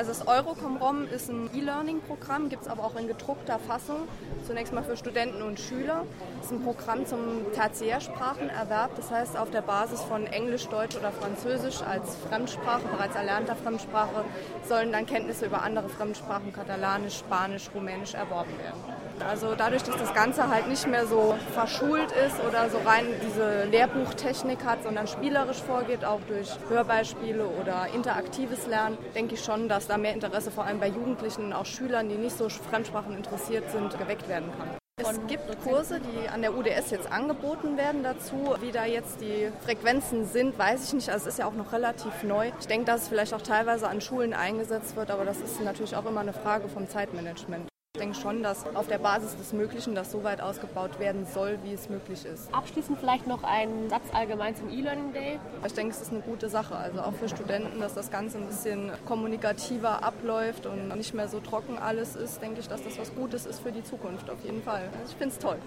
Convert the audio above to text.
Also das Eurocom-ROM ist ein E-Learning-Programm, gibt es aber auch in gedruckter Fassung. Zunächst mal für Studenten und Schüler. Das ist ein Programm zum Tertiärsprachenerwerb. Das heißt, auf der Basis von Englisch, Deutsch oder Französisch als Fremdsprache, bereits erlernter Fremdsprache, sollen dann Kenntnisse über andere Fremdsprachen, Katalanisch, Spanisch, Rumänisch erworben werden. Also dadurch, dass das Ganze halt nicht mehr so verschult ist oder so rein diese Lehrbuchtechnik hat, sondern spielerisch vorgeht, auch durch Hörbeispiele oder interaktives Lernen, denke ich schon, dass da mehr Interesse vor allem bei Jugendlichen und auch Schülern, die nicht so Fremdsprachen interessiert sind, geweckt werden kann. Es gibt Kurse, die an der UDS jetzt angeboten werden dazu. Wie da jetzt die Frequenzen sind, weiß ich nicht. Also es ist ja auch noch relativ neu. Ich denke, dass es vielleicht auch teilweise an Schulen eingesetzt wird, aber das ist natürlich auch immer eine Frage vom Zeitmanagement. Ich denke schon, dass auf der Basis des Möglichen das so weit ausgebaut werden soll, wie es möglich ist. Abschließend vielleicht noch ein Satz allgemein zum E-Learning Day. Ich denke, es ist eine gute Sache, also auch für Studenten, dass das Ganze ein bisschen kommunikativer abläuft und nicht mehr so trocken alles ist, denke ich, dass das was Gutes ist für die Zukunft auf jeden Fall. Also ich finde es toll.